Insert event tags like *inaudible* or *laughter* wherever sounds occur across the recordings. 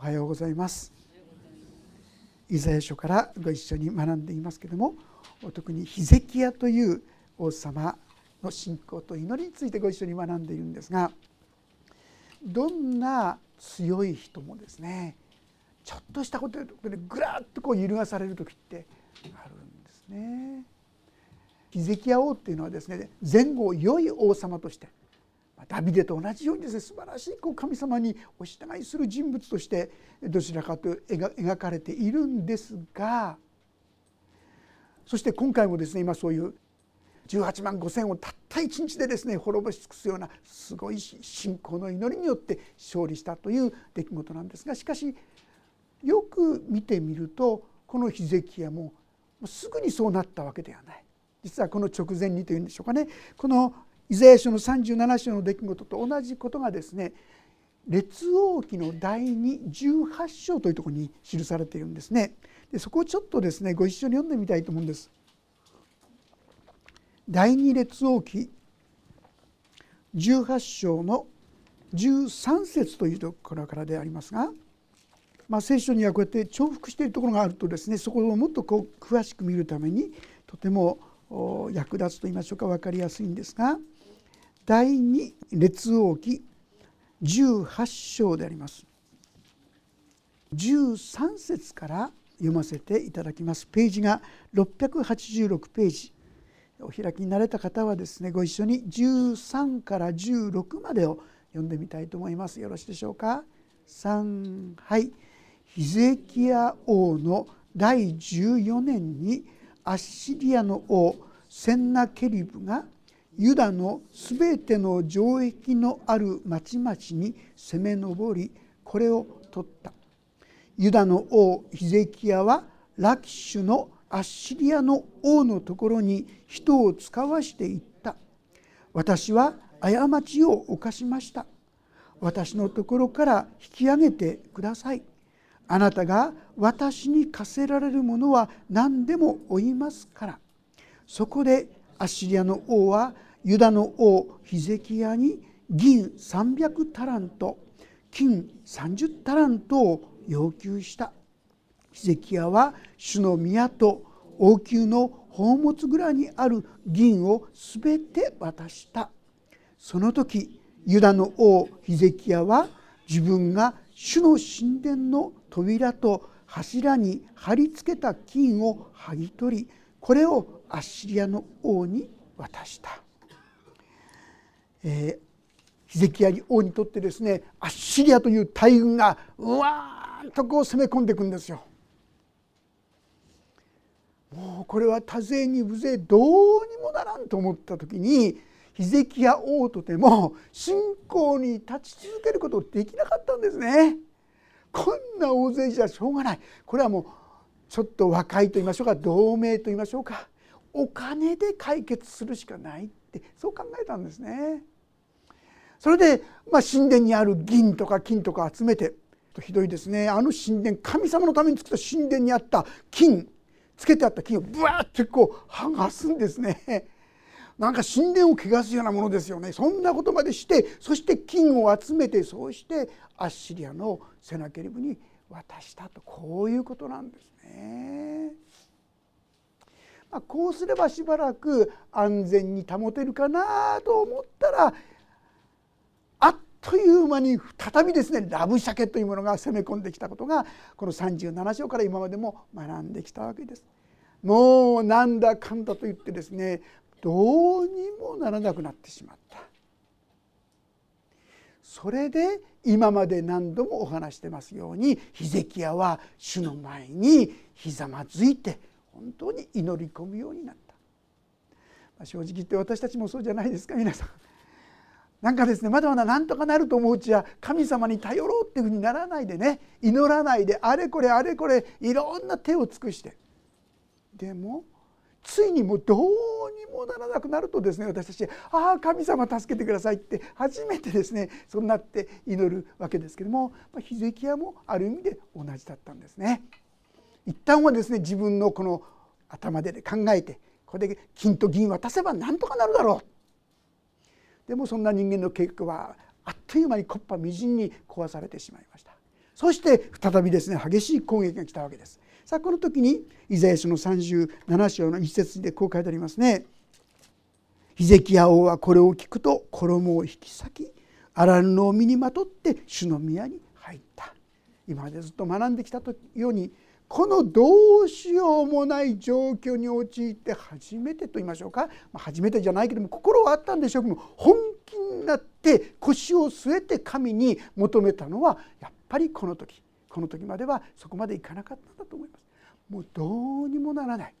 おはようございますイザヤ書からご一緒に学んでいますけれども特にヒゼキヤという王様の信仰と祈りについてご一緒に学んでいるんですがどんな強い人もですねちょっとしたことでぐらっとこう揺るがされる時ってあるんですね。ヒゼキヤ王っていうのはですね前後良い王様としてダビデと同じようにですね素晴らしいこう神様にお従いする人物としてどちらかと描かれているんですがそして今回もですね今そういう18万5,000をたった一日でですね滅ぼし尽くすようなすごい信仰の祈りによって勝利したという出来事なんですがしかしよく見てみるとこのヒゼキヤもすぐにそうなったわけではない。実はこの直前にというんでしょうかねこのイザヤ書の37章の出来事と同じことがですね列王記の第218章というところに記されているんですね。でそこをちょっとですねご一緒に読んでみたいと思うんです。第二列王記18章の13節というところからでありますが、まあ、聖書にはこうやって重複しているところがあるとですねそこをもっとこう詳しく見るためにとても役立つと言いましょうか分かりやすいんですが第2列王記18章であります。13節から読ませていただきます。ページが686ページ。お開きになれた方はですねご一緒に13から16までを読んでみたいと思います。よろしいでしょうか？3はい。ヒゼキヤ王の第14年にアッシリアの王センナケリブがユダのすべての城壁のある町々に攻め上りこれを取った。ユダの王ヒゼキヤはラキシュのアッシリアの王のところに人を使わしていった。私は過ちを犯しました。私のところから引き上げてください。あなたが私に課せられるものは何でも負いますから。そこでアッシリアの王はユダの王ヒゼキヤに銀300タラント金30タラントを要求した。ヒゼキヤは主の宮と王宮の宝物蔵にある銀を全て渡した。その時ユダの王ヒゼキヤは自分が主の神殿の扉と柱に貼り付けた金を剥ぎ取りこれをアッシリアの王に渡した、えー、ヒゼキヤ王にとってですねアッシリアという大軍がうわーんとこう攻め込んでいくんですよ。もうこれは多勢に無勢どうにもならんと思った時にヒゼキヤ王とても信仰に立ち続けることできなかったんですね。こんな大勢じゃしょうがないこれはもうちょっと若いと言いましょうか同盟と言いましょうかお金で解決するしかないってそう考えたんですね。それで、まあ、神殿にある銀とか金とか集めてひどいですねあの神殿神様のために作った神殿にあった金つけてあった金をブワーってこう剥がすんですね。なんか神殿を汚すようなものですよねそんなことまでしてそして金を集めてそうしてアッシリアのセナケリブに渡したとこういうことなんですね。ま、こうすればしばらく安全に保てるかなと思ったらあっという間に再びですねラブシャケというものが攻め込んできたことがこの37章から今までも学んできたわけです。もうなんだかんだと言ってですねどうにもならなくなってしまったそれで今まで何度もお話してますようにヒゼキヤは主の前にひざまずいて本当に祈り込むようになった、まあ、正直言って私たちもそうじゃないですか皆さん。*laughs* なんかですねまだまだなんとかなると思ううちは神様に頼ろうっていうふうにならないでね祈らないであれこれあれこれいろんな手を尽くしてでもついにもうどうにもならなくなるとですね私たち「ああ神様助けてください」って初めてですねそうなって祈るわけですけどもヒゼキヤもある意味で同じだったんですね。一旦はですね自分のこの頭で考えてこれで金と銀渡せばなんとかなるだろう。でもそんな人間の計画はあっという間に木っ端みじんに壊されてしまいました。そして再びですね激しい攻撃が来たわけです。さあこの時にイザヤ書の37章の一節でこう書いてありますね。ヒゼキヤ王はこれを聞くと衣を引き裂き荒布を身にまとって主の宮に入った。今までずっと学んできたようにこのどうしようもない状況に陥って初めてと言いましょうか、まあ、初めてじゃないけども心はあったんでしょうけども本気になって腰を据えて神に求めたのはやっぱりこの時。この時まではそこまでいかなかったんだと思います。もうどうにもならない。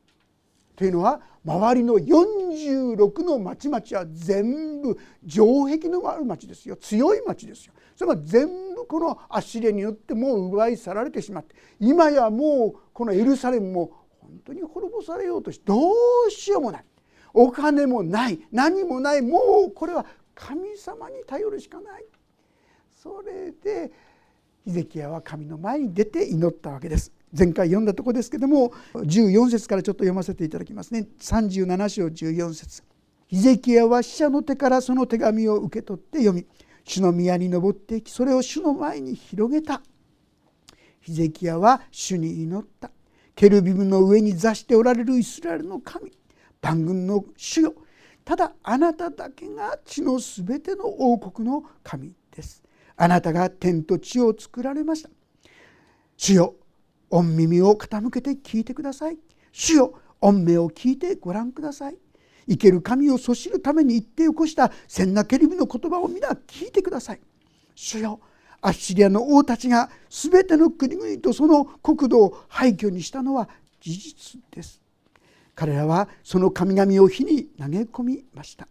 というのは周りの46の町々は全部城壁のある町ですよ。強い町ですよ。それが全このアッシリアによってもう奪い去られてしまって今やもうこのエルサレムも本当に滅ぼされようとしてどうしようもない。お金もない。何もない。もうこれは神様に頼るしかない。それでヒゼキヤは神の前に出て祈ったわけです。前回読んだとこですけども14節からちょっと読ませていただきますね。37章14節。ヒゼキヤは死者の手からその手紙を受け取って読み主の宮に登っていきそれを主の前に広げた。ヒゼキヤは主に祈った。ケルビムの上に座しておられるイスラエルの神。万軍の主よ。ただあなただけが地のすべての王国の神です。あなたが天と地を作られました。主よ御耳を傾けて聞いてください。主よ御目を聞いてご覧ください。生ける神をそしるために言って起こした千なケリブの言葉を皆聞いてください。主よアッシリアの王たちが全ての国々とその国土を廃墟にしたのは事実です。彼らはその神々を火に投げ込みました。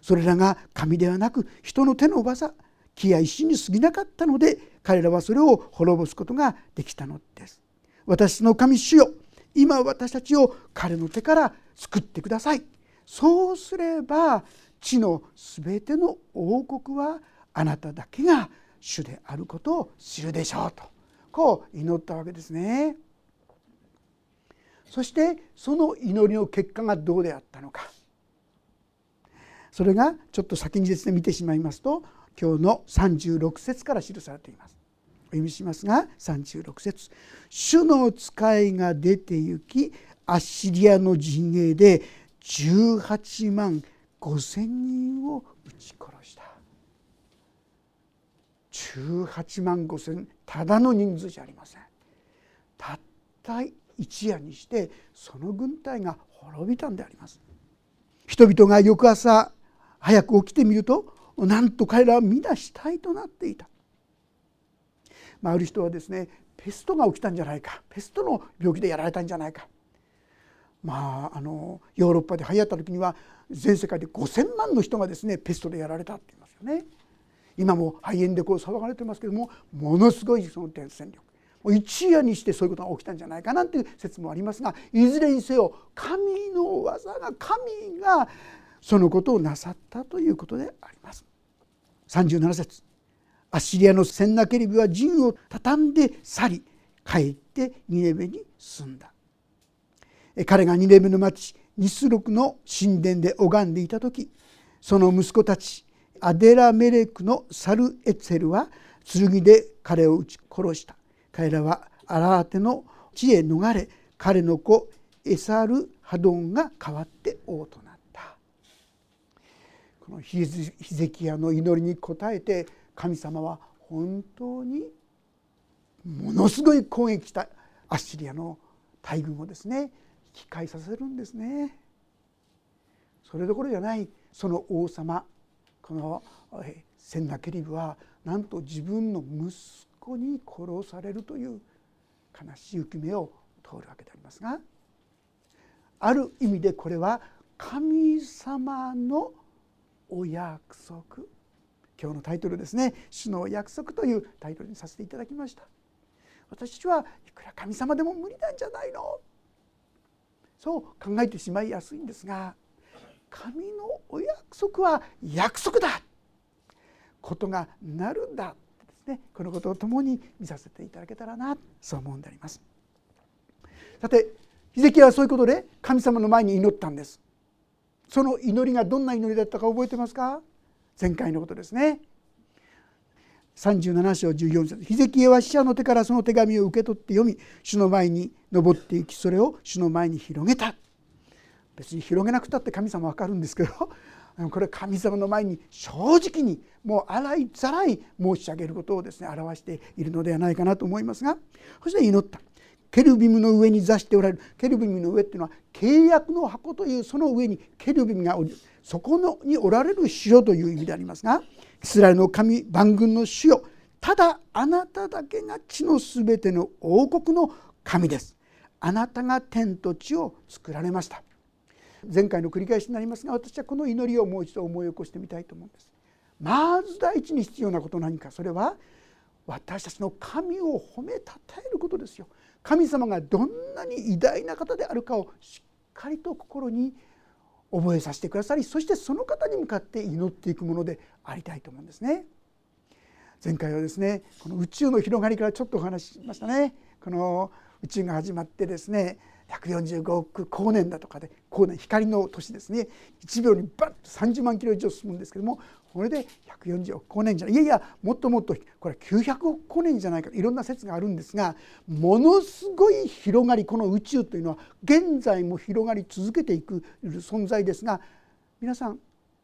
それらが神ではなく人の手の技木や石に過ぎなかったので彼らはそれを滅ぼすことができたのです。私の神主よ今私たちを彼の手から救ってください。そうすれば地のすべての王国はあなただけが主であることを知るでしょうと。こう祈ったわけですね。そしてその祈りの結果がどうであったのか。それがちょっと先にですね見てしまいますと今日の36節から記されています。お読みしますが36節。主の使いが出て行きアッシリアの陣営で18万5千人を撃ち殺した。18万5千ただの人数じゃありません。たった一夜にしてその軍隊が滅びたんであります。人々が翌朝早く起きてみるとなんと彼らは皆死体となっていた、まあ、ある人はですねペストが起きたんじゃないか。ペストの病気でやられたんじゃないか。まああのヨーロッパで流行った時には全世界で5,000万の人がですねペストでやられたって言いますよね。今も肺炎でこう騒がれてますけどもものすごいその伝染力一夜にしてそういうことが起きたんじゃないかなという説もありますがいずれにせよ神の技が神がそのことをなさったということであります。37節アッシリアのセンナケリビは陣を畳んで去り帰ってニネベに住んだ彼がニネベの町ニスロクの神殿で拝んでいた時その息子たちアデラメレクのサルエツェルは剣で彼を撃ち殺した。彼らはアラーテの地へ逃れ彼の子エサルハドンが代わって王となった。このヒゼキヤの祈りに応えて神様は本当にものすごい攻撃したアッシリアの大軍をですね機械させるんですね。それどころじゃないその王様このセンナケリブはなんと自分の息子に殺されるという悲しい浮き目を通るわけでありますがある意味でこれは神様のお約束。今日のタイトルですね「主の約束」というタイトルにさせていただきました。私はいくら神様でも無理なんじゃないの。そう考えてしまいやすいんですが神のお約束は約束だ。ことがなるんだですねこのことを共に見させていただけたらなそう思うんであります。さてヒゼキはそういうことで神様の前に祈ったんです。その祈りがどんな祈りだったか覚えてますか？前回のことですね。37章14節ヒゼキエは死者の手からその手紙を受け取って読み主の前に登っていきそれを主の前に広げた。別に広げなくたって神様わかるんですけど *laughs* これ神様の前に正直にもう洗いざらい申し上げることをですね表しているのではないかなと思いますがそして祈った。ケルビムの上に座しておられる。ケルビムの上っていうのは契約の箱というその上にケルビムがおりそこのにおられる城という意味でありますがイスラエルの神万軍の主よ。ただあなただけが地のすべての王国の神です。あなたが天と地を作られました前回の繰り返しになりますが私はこの祈りをもう一度思い起こしてみたいと思うんですまず第一に必要なこと何かそれは私たちの神を褒めたたえることですよ神様がどんなに偉大な方であるかをしっかりと心に覚えさせてくださりそしてその方に向かって祈っていくものでありたいと思うんですね。前回はですねこの宇宙の広がりからちょっとお話ししましたね。この宇宙が始まってですね145億光年だとかで光年光の年ですね1秒にバッと30万キロ以上進むんですけどもこれで140億光年じゃないいやいやもっともっとこれ900億光年じゃないかいろんな説があるんですがものすごい広がりこの宇宙というのは現在も広がり続けていく存在ですが皆さん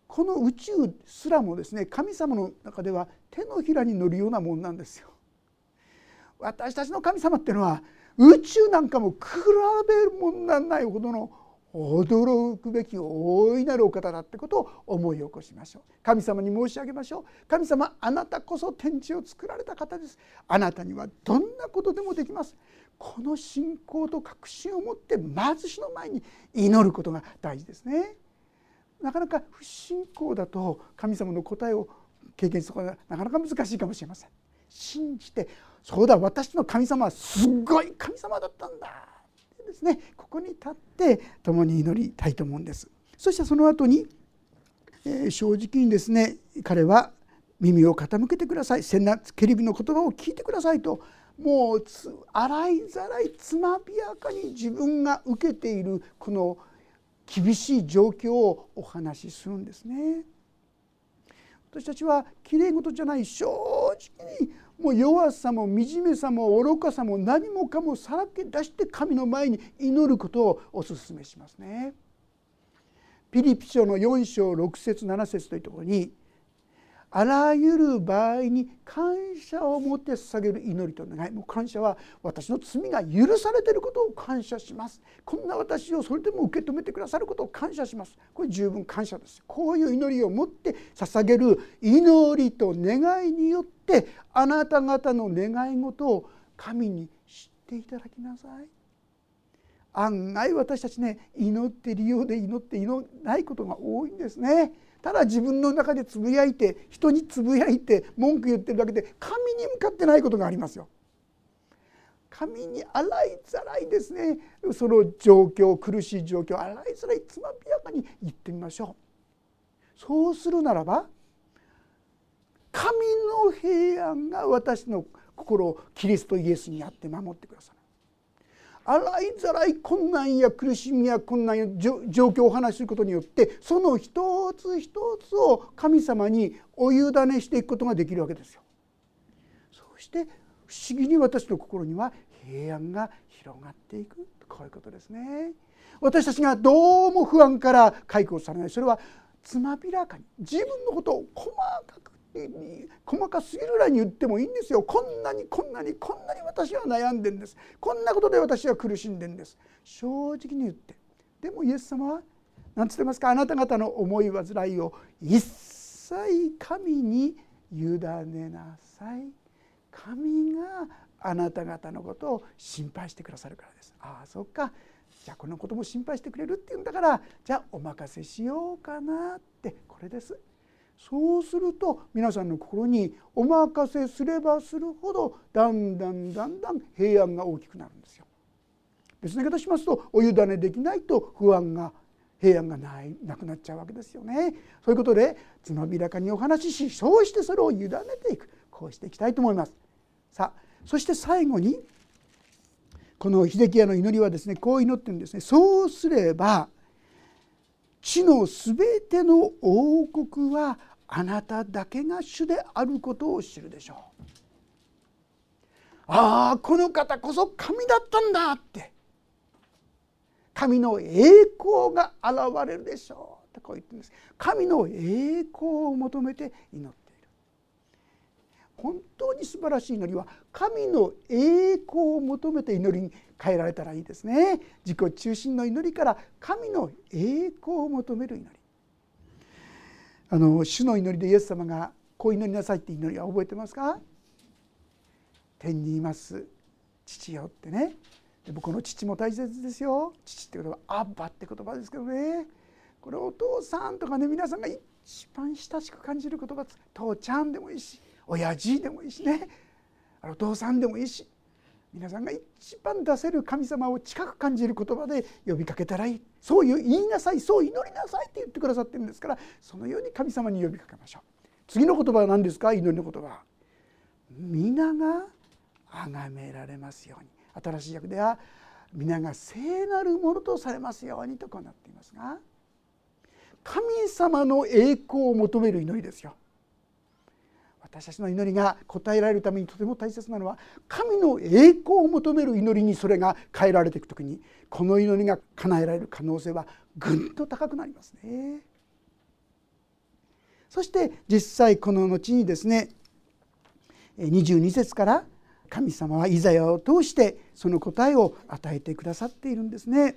この宇宙すらもですね神様の中では手のひらに乗るようなもんなんですよ。私たちの神様っていうのは宇宙なんかも比べるもんなんないほどの驚くべき大いなるお方だってことを思い起こしましょう。神様に申し上げましょう。神様あなたこそ天地を作られた方です。あなたにはどんなことでもできます。この信仰と確信を持ってまず主の前に祈ることが大事ですね。なかなか不信仰だと神様の答えを経験することがなかなか難しいかもしれません。信じてそうだ私の神様はすごい神様だったんだ。ですね。ここに立って共に祈りたいと思うんです。そしてその後に、えー、正直にですね彼は耳を傾けてください。セナケリビの言葉を聞いてくださいと。もう洗いざらいつまびやかに自分が受けているこの厳しい状況をお話しするんですね。私たちはきれい事じゃない。正直にもう弱さも惨めさも愚かさも何もかもさらけ出して神の前に祈ることをお勧めしますね。ピリピ書の4章6節7節というところにあらゆる場合に感謝を持って捧げる祈りと願いもう感謝は私の罪が許されていることを感謝します。こんな私をそれでも受け止めてくださることを感謝します。これ十分感謝です。こういう祈りを持って捧げる祈りと願いによってあなた方の願い事を神に知っていただきなさい。案外私たちね祈って利用で祈って祈らないことが多いんですね。ただ自分の中でつぶやいて人につぶやいて文句言ってるだけで神に向かってないことがありますよ。神に洗いざらいですねその状況苦しい状況洗いざらいつまびやかに言ってみましょう。そうするならば神の平安が私の心をキリストイエスにあって守ってくださ洗いざらい困難や苦しみや困難や状況をお話しすることによってその一つ一つを神様にお委ねしていくことができるわけですよ。そして不思議に私の心には平安が広がっていくこういうことですね。私たちがどうも不安から解放されないそれはつまびらかに自分のことを細かく細かすぎるぐらいに言ってもいいんですよ。こんなにこんなにこんなに私は悩んでんです。こんなことで私は苦しんでんです。正直に言って。でもイエス様は何つってますか？あなた方の思い煩いを一切神に委ねなさい。神があなた方のことを心配してくださるからです。ああそっか。じゃあこのことも心配してくれるっていうんだからじゃあお任せしようかなって。これです。そうすると皆さんの心にお任せすればするほどだんだんだんだん平安が大きくなるんですよ。別の言い方しますとお委ねできないと不安が平安がないなくなっちゃうわけですよね。そういうことでつまびらかにお話ししそうしてそれを委ねていくこうしていきたいと思います。さあそして最後にこの秀樹屋の祈りはですねこう祈ってるんですね。そうすれば地のすべての王国はあなただけが主であることを知るでしょう。ああこの方こそ神だったんだって。神の栄光が現れるでしょうとこう言ってるんです。神の栄光を求めて祈っている。本当に素晴らしい祈りは神の栄光を求めて祈りに変えられたらいいですね。自己中心の祈りから神の栄光を求める祈り。あの主の祈りでイエス様がこう祈りなさいって祈りは覚えてますか？天にいます。父よってね。でもこの父も大切ですよ。父って言葉は「アッバ」って言葉ですけどね。これお父さんとかね皆さんが一番親しく感じる言葉父ちゃんでもいいし親父でもいいしね。お父さんでもいいし。皆さんが一番出せる神様を近く感じる言葉で呼びかけたらいい。そういう言いなさいそう祈りなさいって言ってくださってるんですからそのように神様に呼びかけましょう。次の言葉は何ですか？祈りの言葉。皆が崇められますように。新しい訳では皆が聖なるものとされますようにとこうなっていますが神様の栄光を求める祈りですよ。私たちの祈りが答えられるためにとても大切なのは神の栄光を求める祈りにそれが変えられていく時にこの祈りが叶えられる可能性はぐんと高くなりますね。そして実際この後にですね22節から神様はイザヤを通してその答えを与えてくださっているんですね。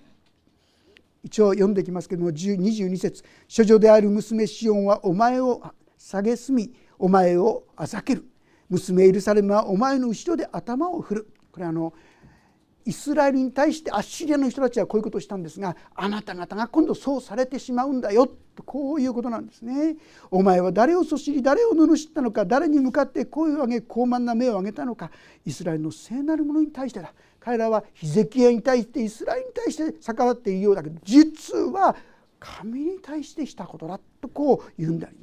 一応読んできますけども22節処女である娘シオンはお前を蔑みお前をあざける。娘エルサレムはお前の後ろで頭を振る。これあのイスラエルに対してアッシリアの人たちはこういうことをしたんですがあなた方が今度そうされてしまうんだよ。とこういうことなんですね。お前は誰をそしり誰を罵ったのか誰に向かって声を上げ高慢な目を上げたのか。イスラエルの聖なる者に対してだ。彼らはヒゼキヤに対してイスラエルに対して逆らっているようだけど実は神に対してしたことだとこう言うんであります。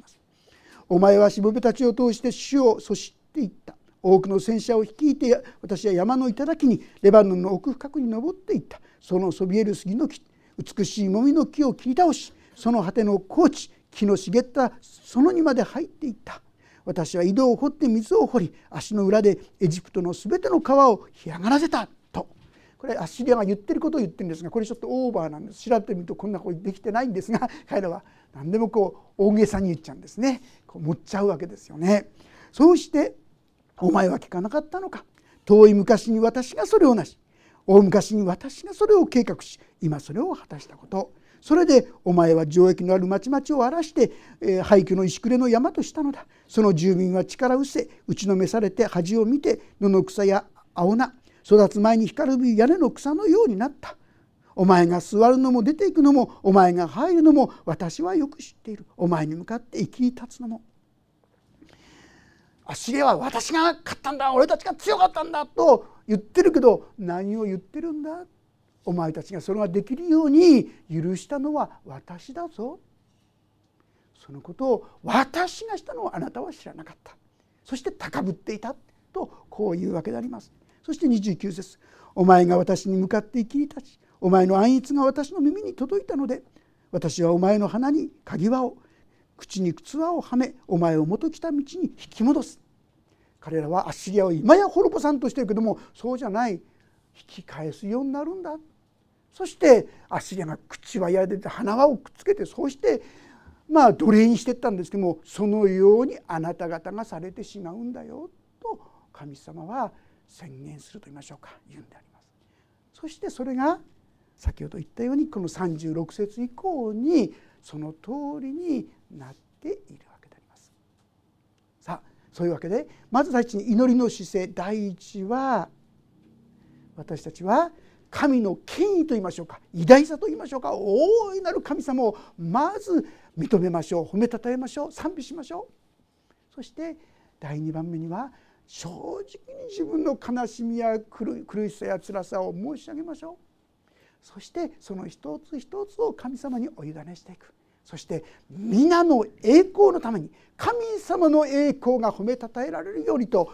お前はしもべたちを通して主をそしていった。多くの戦車を率いて私は山の頂にレバノンの奥深くに登っていった。そのそびえる杉の木美しいもみの木を切り倒しその果ての高地木の茂ったそのにまで入っていった。私は井戸を掘って水を掘り足の裏でエジプトのすべての川を干上がらせた。これアッシリアが言ってることを言ってるんですがこれちょっとオーバーなんです。調べてみるとこんなことできてないんですが *laughs* 彼らは何でもこう大げさに言っちゃうんです。ねこう持っちゃうわけですよね。そうしてお前は聞かなかったのか。遠い昔に私がそれをなし。大昔に私がそれを計画し今それを果たしたこと。それでお前は城壁のある町々を荒らして、えー、廃墟の石暮れの山としたのだ。その住民は力うせ打ちのめされて恥を見て野の草や青菜育つ前に光る屋根の草のようになった。お前が座るのも出ていくのもお前が入るのも私はよく知っている。お前に向かって生き立つのも。アシリアは私が勝ったんだ。俺たちが強かったんだと言ってるけど何を言ってるんだ。お前たちがそれができるように許したのは私だぞ。そのことを私がしたのをあなたは知らなかった。そして高ぶっていたとこういうわけであります。そして29節。お前が私に向かって生きり立ちお前の暗逸が私の耳に届いたので私はお前の鼻に鍵輪を口に靴輪をはめお前を元来た道に引き戻す。彼らはアッシリアを今や滅ぼさんとしてるけどもそうじゃない。引き返すようになるんだ。そしてアッシリアが口輪やでて鼻輪をくっつけてそうしてまあ奴隷にしていったんですけどもそのようにあなた方がされてしまうんだよ。と神様は宣言すると言いましょうか。言うんであります。そしてそれが先ほど言ったようにこの36節以降にその通りになっているわけであります。さあそういうわけでまず第一に祈りの姿勢第一は私たちは神の権威と言いましょうか。偉大さと言いましょうか。大いなる神様をまず認めましょう。褒めたたえましょう。賛美しましょう。そして第2番目には正直に自分の悲しみや苦しさや辛さを申し上げましょうそしてその一つ一つを神様にお委ねしていくそして皆の栄光のために神様の栄光が褒めたたえられるようにと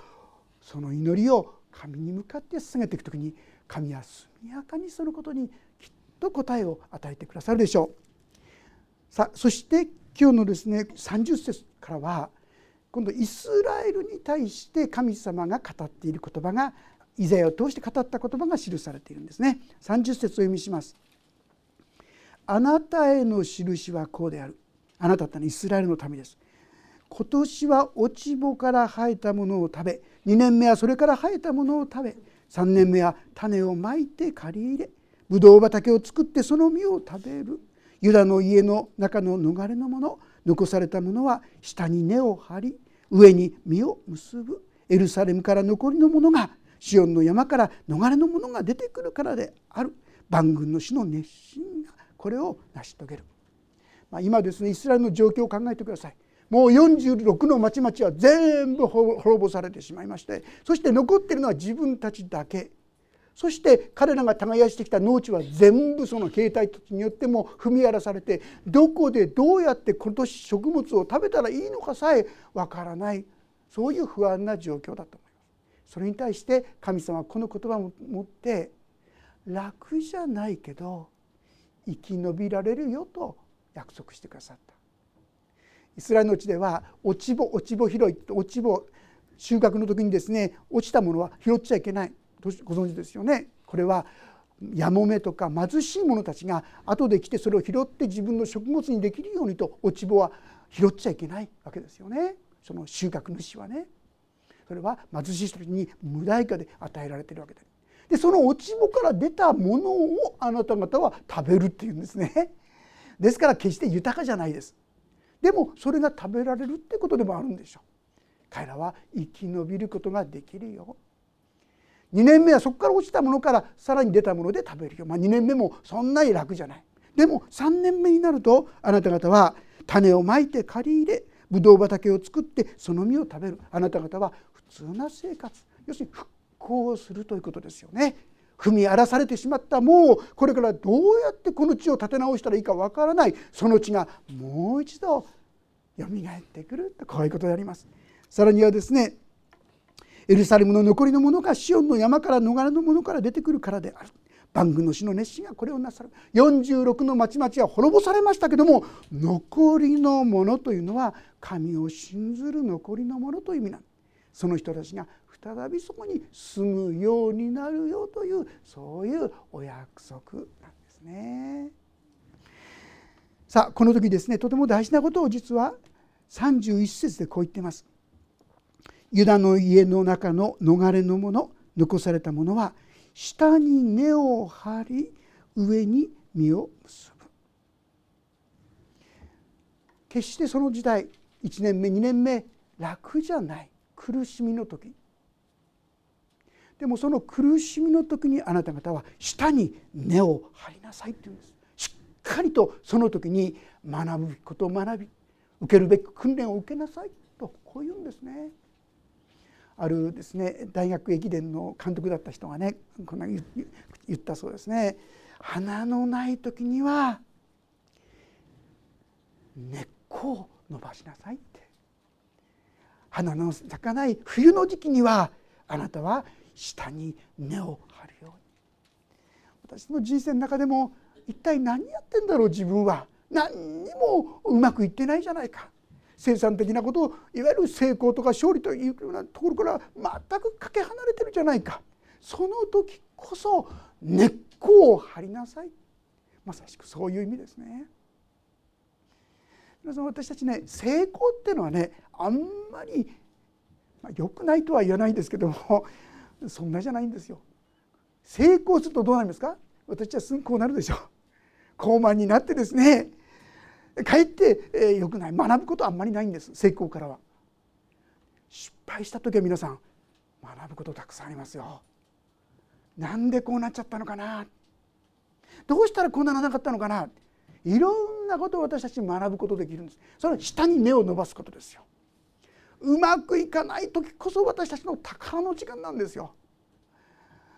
その祈りを神に向かって進めていく時に神は速やかにそのことにきっと答えを与えてくださるでしょう。さあそして今日のですね30節からは今度イスラエルに対して神様が語っている言葉がイザヤを通して語った言葉が記されているんですね。30節を読みします。あなたへの印はこうである。あなたってのはイスラエルの民です。今年は落ち穂から生えたものを食べ2年目はそれから生えたものを食べ3年目は種をまいて借り入れぶどう畑を作ってその実を食べる。ユダの家の中の逃れのもの残されたものは下に根を張り上に実を結ぶ。エルサレムから残りのものがシオンの山から逃れのものが出てくるからである。万軍の死の熱心がこれを成し遂げる、まあ、今ですねイスラエルの状況を考えてください。もう46の町々は全部滅ぼされてしまいましてそして残っているのは自分たちだけ。そして彼らが耕してきた農地は全部その兵隊たちによっても踏み荒らされてどこでどうやって今年食物を食べたらいいのかさえわからない。そういう不安な状況だと思います。それに対して神様はこの言葉を持って楽じゃないけど生き延びられるよと約束してくださった。イスラエルの地では落ち穂落ち穂拾い落ち穂収穫の時にですね落ちたものは拾っちゃいけない。ご存知ですよね。これはやもめとか貧しい者たちが後で来てそれを拾って自分の食物にできるようにと落ち穂は拾っちゃいけないわけですよね。その収穫主はね。それは貧しい人に無代価で与えられてるわけででその落ち穂から出たものをあなた方は食べるっていうんですね。ですから決して豊かじゃないです。でもそれが食べられるってことでもあるんでしょう。彼らは生き延びることができるよ。2年目はそこから落ちたものからさらに出たもので食べるよ、まあ、2年目もそんなに楽じゃない。でも3年目になるとあなた方は種をまいて借り入れぶどう畑を作ってその実を食べる。あなた方は普通な生活。要するに復興をするということですよね。踏み荒らされてしまった。もうこれからどうやってこの地を立て直したらいいかわからない。その地がもう一度よみがえってくるとこういうことであります。さらにはですねエルサレムの残りのものがシオンの山から逃れのものから出てくるからである万軍の死の熱心がこれをなさる46の町々は滅ぼされましたけども残りのものというのは神を信ずる残りのものという意味なんその人たちが再びそこに住むようになるよというそういうお約束なんですね。さあこの時ですねとても大事なことを実は31節でこう言ってます。ユダの家の中の逃れの者残された者は下に根を張り上に実を結ぶ。決してその時代1年目2年目楽じゃない。苦しみの時。でもその苦しみの時にあなた方は下に根を張りなさいって言うんです。しっかりとその時に学ぶことを学び受けるべき訓練を受けなさいとこう言うんですね。あるですね大学駅伝の監督だった人がねこんな言ったそうですね。花のない時には根っこを伸ばしなさいって。花の咲かない冬の時期にはあなたは下に根を張るように。私の人生の中でも一体何やってんだろう自分は。何にもうまくいってないじゃないか。生産的なことをいわゆる成功とか勝利というようなところから全くかけ離れてるじゃないかその時こそ根っこを張りなさいまさしくそういう意味ですね。皆さん私たちね成功っていうのはねあんまり、まあ、良くないとは言わないんですけどもそんなじゃないんですよ。成功するとどうなりますか？私はすぐこうなるでしょう。高慢になってですねかえって、え、よくない学ぶことはあんまりないんです成功からは。失敗した時は皆さん学ぶことたくさんありますよ。なんでこうなっちゃったのかなどうしたらこんなならなかったのかないろんなことを私たち学ぶことできるんですそれは下に根を伸ばすことですようまくいかない時こそ私たちの宝の時間なんですよ。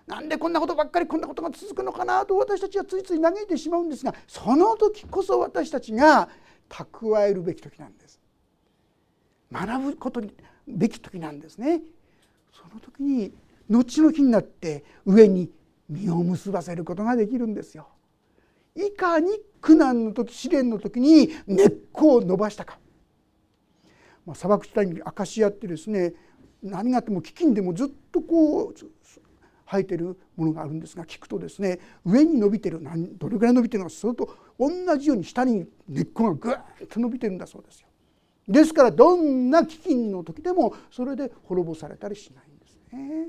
なんでこんなことばっかりこんなことが続くのかなと私たちはついつい嘆いてしまうんですがその時こそ私たちが蓄えるべき時なんです。学ぶことにべき時なんですね。その時に後の日になって上に実を結ばせることができるんですよ。いかに苦難の時試練の時に根っこを伸ばしたかまあ、砂漠地帯にアカシアってですね何があっても飢饉でもずっとこう生えてるものがあるんですが聞くとですね上に伸びてる何どれぐらい伸びてるのかそれと同じように下に根っこがぐーっと伸びてるんだそうですよ。ですからどんな飢饉の時でもそれで滅ぼされたりしないんですね。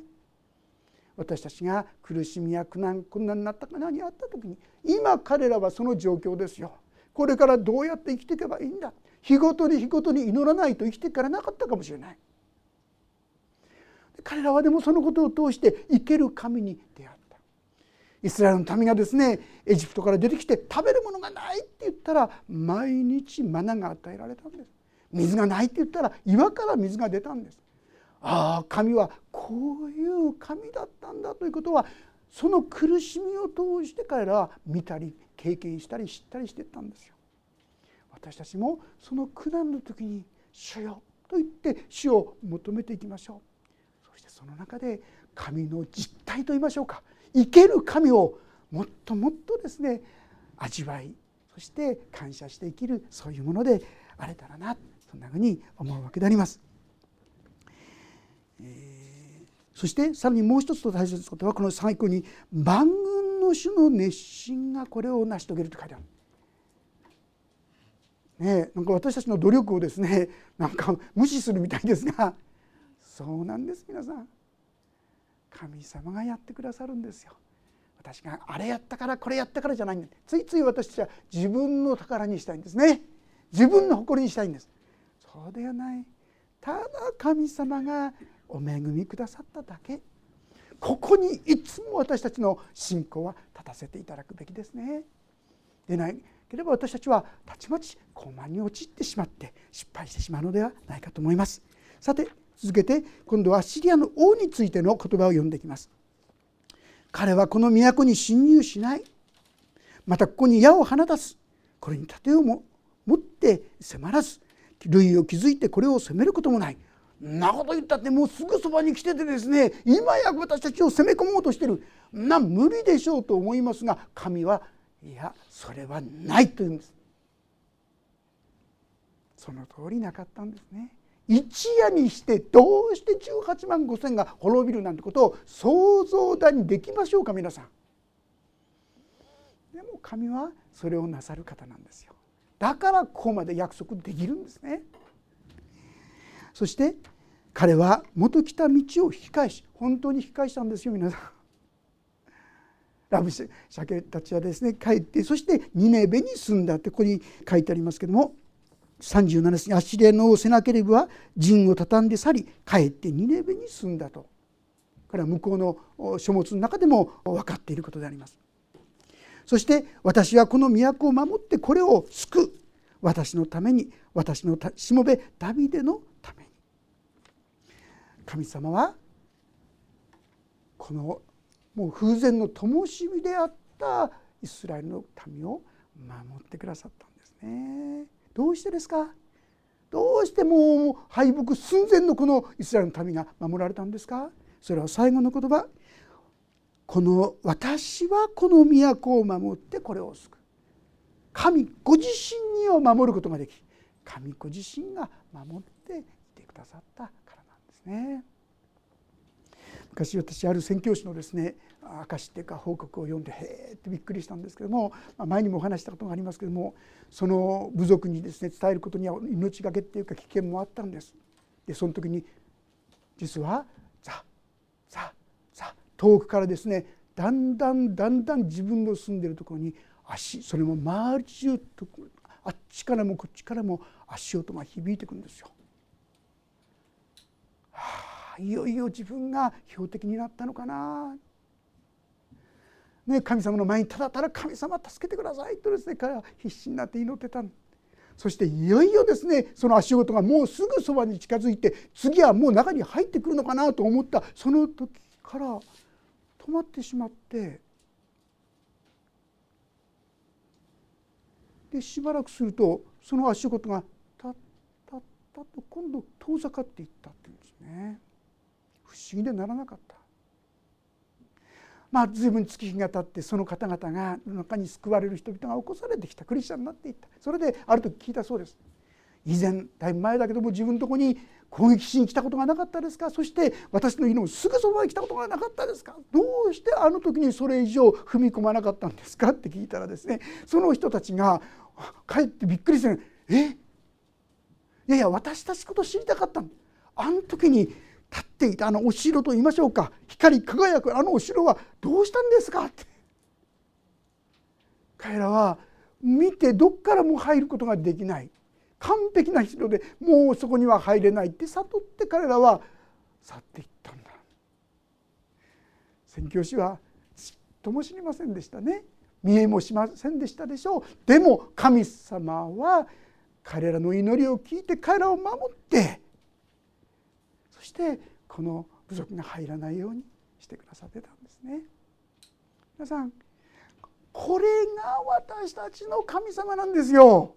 私たちが苦しみや苦難困難になったか何あった時に今彼らはその状況ですよ。これからどうやって生きていけばいいんだ日ごとに日ごとに祈らないと生きていからなかったかもしれない。彼らはでもそのことを通して生ける神に出会った。イスラエルの民がですねエジプトから出てきて食べるものがないって言ったら毎日マナが与えられたんです。水がないって言ったら岩から水が出たんです。ああ神はこういう神だったんだということはその苦しみを通して彼らは見たり経験したり知ったりしてったんですよ。私たちもその苦難の時に「主よ」と言って主を求めていきましょう。その中で神の実態といいましょうか生ける神をもっともっとですね味わいそして感謝して生きるそういうものであれたらなそんなふうに思うわけであります。えー、そしてさらにもう一つと大切なことはこの最後に「万軍の主の熱心がこれを成し遂げる」と書いてある。ね、なんか私たちの努力をですねなんか無視するみたいですがそうなんです皆さん。神様がやってくださるんですよ。私があれやったからこれやったからじゃないんだ。ついつい私たちは自分の宝にしたいんですね。自分の誇りにしたいんです。そうではない。ただ神様がお恵みくださっただけ。ここにいつも私たちの信仰は立たせていただくべきですね。でないければ私たちはたちまち高慢に陥ってしまって失敗してしまうのではないかと思います。さて続けて今度はシリアの王についての言葉を読んできます。彼はこの都に侵入しない。またここに矢を放たすこれに盾をも持って迫らず類を築いてこれを攻めることもない。なこと言ったってもうすぐそばに来ててですね今や私たちを攻め込もうとしてる。な無理でしょうと思いますが神はいやそれはないと言うんです。その通りなかったんですね。一夜にしてどうして18万5千が滅びるなんてことを想像だにできましょうか皆さん。でも神はそれをなさる方なんですよ。だからここまで約束できるんですね。そして彼は元来た道を引き返し本当に引き返したんですよ皆さん。ラブシャケたちはですね帰ってそしてニネベに住んだってここに書いてありますけども37節にアッシリアの王セナケレブは陣を畳んで去り帰ってニネベに住んだと。これは向こうの書物の中でも分かっていることであります。そして私はこの都を守ってこれを救う。私のために私のしもべダビデのために。神様はこのもう風前の灯火であったイスラエルの民を守ってくださったんですね。どうしてですか？どうしてもう敗北寸前のこのイスラエルの民が守られたんですか？それは最後の言葉。この私はこの都を守ってこれを救う。神ご自身にを守ることができ。神ご自身が守っていてくださったからなんですね。昔私ある宣教師のですね証っていうか報告を読んでへえってびっくりしたんですけども前にもお話したことがありますけどもその部族にですね伝えることには命がけっていうか危険もあったんです。でその時に実はザザザ遠くからですねだんだんだんだん自分の住んでるところに足それも周り中あっちからもこっちからも足音が響いてくるんですよ。はあいよいよ自分が標的になったのかなね、神様の前にただただ神様助けてくださいとですね彼は必死になって祈ってた。そしていよいよですねその足音がもうすぐそばに近づいて次はもう中に入ってくるのかなと思ったその時から止まってしまってでしばらくするとその足音がたったったと今度遠ざかっていったっていうんですね。不思議でならなかった。まあ随分月日が経ってその方々が中に救われる人々が起こされてきた。クリスチャンになっていった。それである時聞いたそうです。以前だいぶ前だけども自分のとこに攻撃しに来たことがなかったですか？そして私の家のすぐそばに来たことがなかったですか？どうしてあの時にそれ以上踏み込まなかったんですか？って聞いたらですねその人たちがかえってびっくりする「え？いやいや私たちこと知りたかったあの時に立っていたあのお城と言いましょうか。光り輝くあのお城はどうしたんですか?」って。彼らは見てどっからも入ることができない。完璧な城でもうそこには入れないって。悟って彼らは去っていったんだ。宣教師はちっとも知りませんでしたね。見えもしませんでしたでしょう。でも神様は彼らの祈りを聞いて彼らを守ってそしてこの部族が入らないようにしてくださってたんですね。皆さんこれが私たちの神様なんですよ。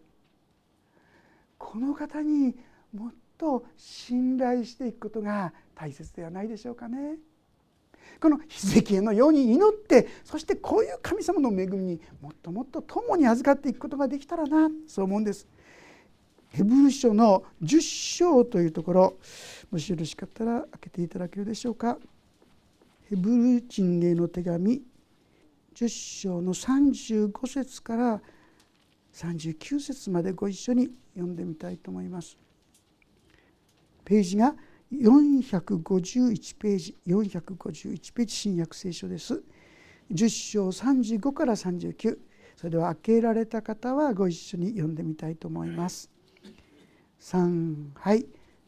この方にもっと信頼していくことが大切ではないでしょうかね。このヒゼキのように祈ってそしてこういう神様の恵みにもっともっと共に預かっていくことができたらなそう思うんです。ヘブル書の10章というところもしよろしかったら開けていただけるでしょうか。ヘブル人への手紙10章の35節から39節までご一緒に読んでみたいと思います。ページが451ページ451ページ新約聖書です。10章35から39それでは開けられた方はご一緒に読んでみたいと思います。3はい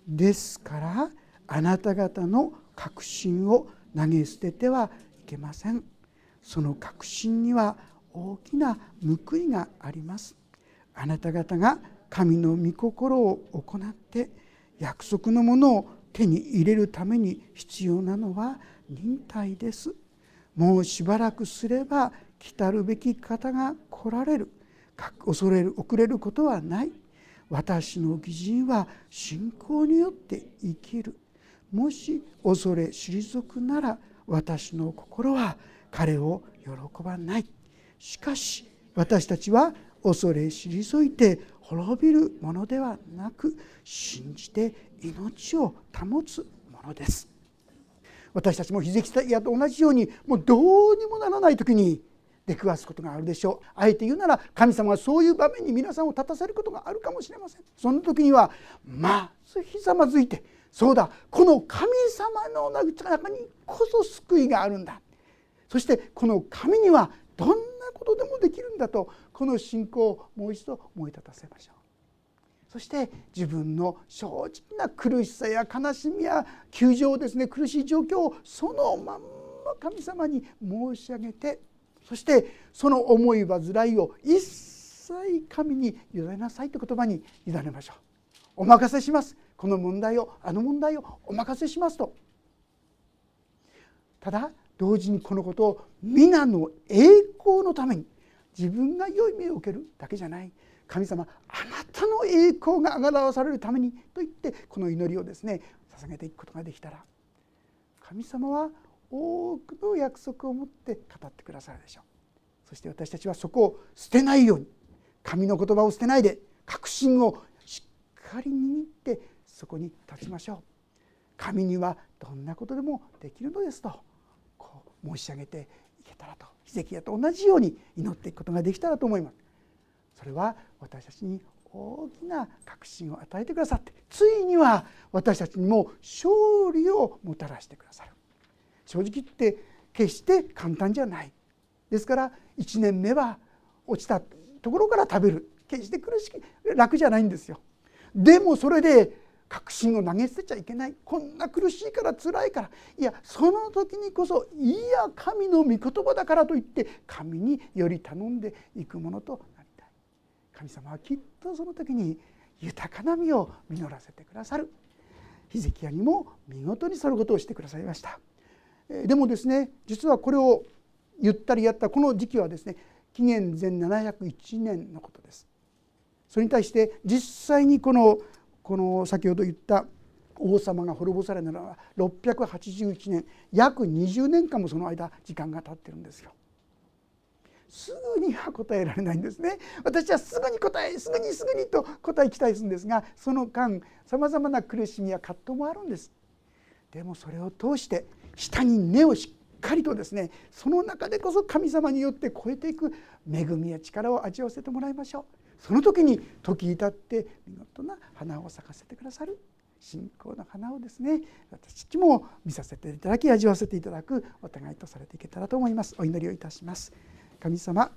ですからあなた方の確信を投げ捨ててはいけません。その確信には大きな報いがあります。あなた方が神の御心を行って約束のものを手に入れるために必要なのは忍耐です。もうしばらくすれば来たるべき方が来られる恐れる遅れることはない私の義人は信仰によって生きる。もし恐れ退くなら私の心は彼を喜ばない。しかし私たちは恐れ退いて滅びるものではなく信じて命を保つものです。私たちもヒゼキヤと同じようにもうどうにもならない時に出くわすことがあるでしょう。あえて言うなら神様はそういう場面に皆さんを立たせることがあるかもしれません。その時にはまずひざまずいてそうだこの神様の中にこそ救いがあるんだ。そしてこの神にはどんなことでもできるんだとこの信仰をもう一度思い立たせましょう。そして自分の正直な苦しさや悲しみや窮状ですね苦しい状況をそのまんま神様に申し上げてそしてその思い煩いを一切神に委ねなさいという言葉に委ねましょう。お任せします。この問題をあの問題をお任せしますと。ただ同時にこのことを皆の栄光のために自分が良い目を受けるだけじゃない。神様あなたの栄光があがらわされるためにと言ってこの祈りをですね捧げていくことができたら。神様は多くの約束を持って語ってくださるでしょう。そして私たちはそこを捨てないように神の言葉を捨てないで確信をしっかり握ってそこに立ちましょう。神にはどんなことでもできるのですとこう申し上げていけたらとヒゼキヤと同じように祈っていくことができたらと思います。それは私たちに大きな確信を与えてくださってついには私たちにも勝利をもたらしてくださる。正直言って決して簡単じゃない。ですから1年目は落ちたところから食べる。決して苦しく楽じゃないんですよ。でもそれで確信を投げ捨てちゃいけない。こんな苦しいから辛いから。いやその時にこそいや神の御言葉だからといって神により頼んでいくものとなりたい。神様はきっとその時に豊かな実を実らせてくださる。ヒゼキヤにも見事にそのことをしてくださいました。でもですね実はこれを言ったりやったこの時期はですね紀元前701年のことです。それに対して実際にこのこの先ほど言った王様が滅ぼされるのは681年約20年間もその間時間が経ってるんですよ。すぐには答えられないんですね。私はすぐに答えすぐにすぐにと答え期待するんですがその間さまざまな苦しみや葛藤もあるんです。でもそれを通して下に根をしっかりとですねその中でこそ神様によって超えていく恵みや力を味わわせてもらいましょう。その時に時至って見事な花を咲かせてくださる。信仰の花をですね私たちも見させていただき味わわせていただくお互いとされていけたらと思います。お祈りをいたします。神様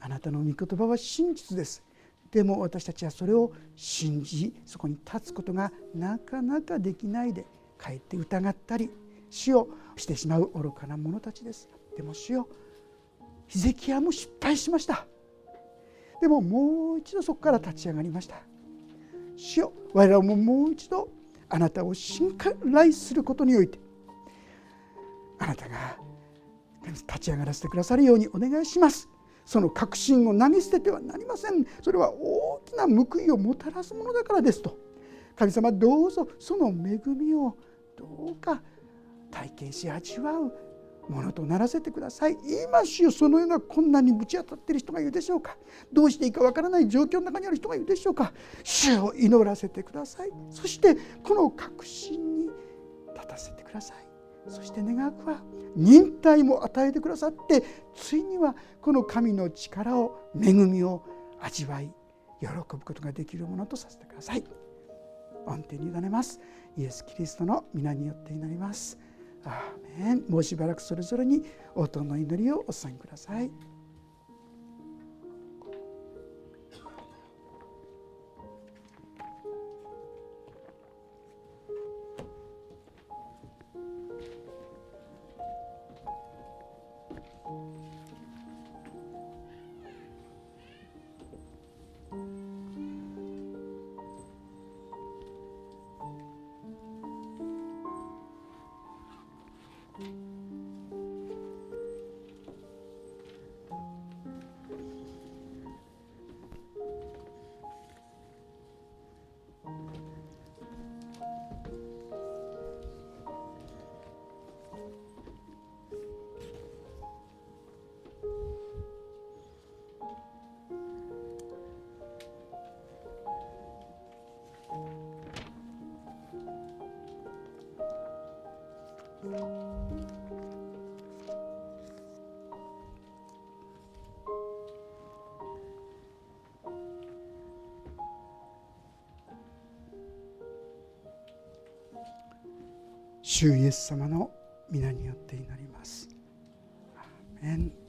あなたの御言葉は真実です。でも私たちはそれを信じそこに立つことがなかなかできないでかえって疑ったり死をしてしまう愚かな者たちです。でも主よヒゼキヤも失敗しました。でももう一度そこから立ち上がりました。主よ我らももう一度あなたを信頼することにおいてあなたが立ち上がらせてくださるようにお願いします。その確信を投げ捨ててはなりません。それは大きな報いをもたらすものだからですと。神様どうぞその恵みをどうか体験し味わうものとならせてください。今しよ。そのような困難にぶち当たっている人がいるでしょうか。どうしていいかわからない状況の中にある人がいるでしょうか。主を祈らせてください。そしてこの確信に立たせてください。そして願くは忍耐も与えてくださってついにはこの神の力を恵みを味わい喜ぶことができるものとさせてください。御手に委ねます。イエス・キリストの皆によって祈ります。アーメンもうしばらくそれぞれに音の祈りをお捧げください。主イエス様の皆によって祈ります。アーメン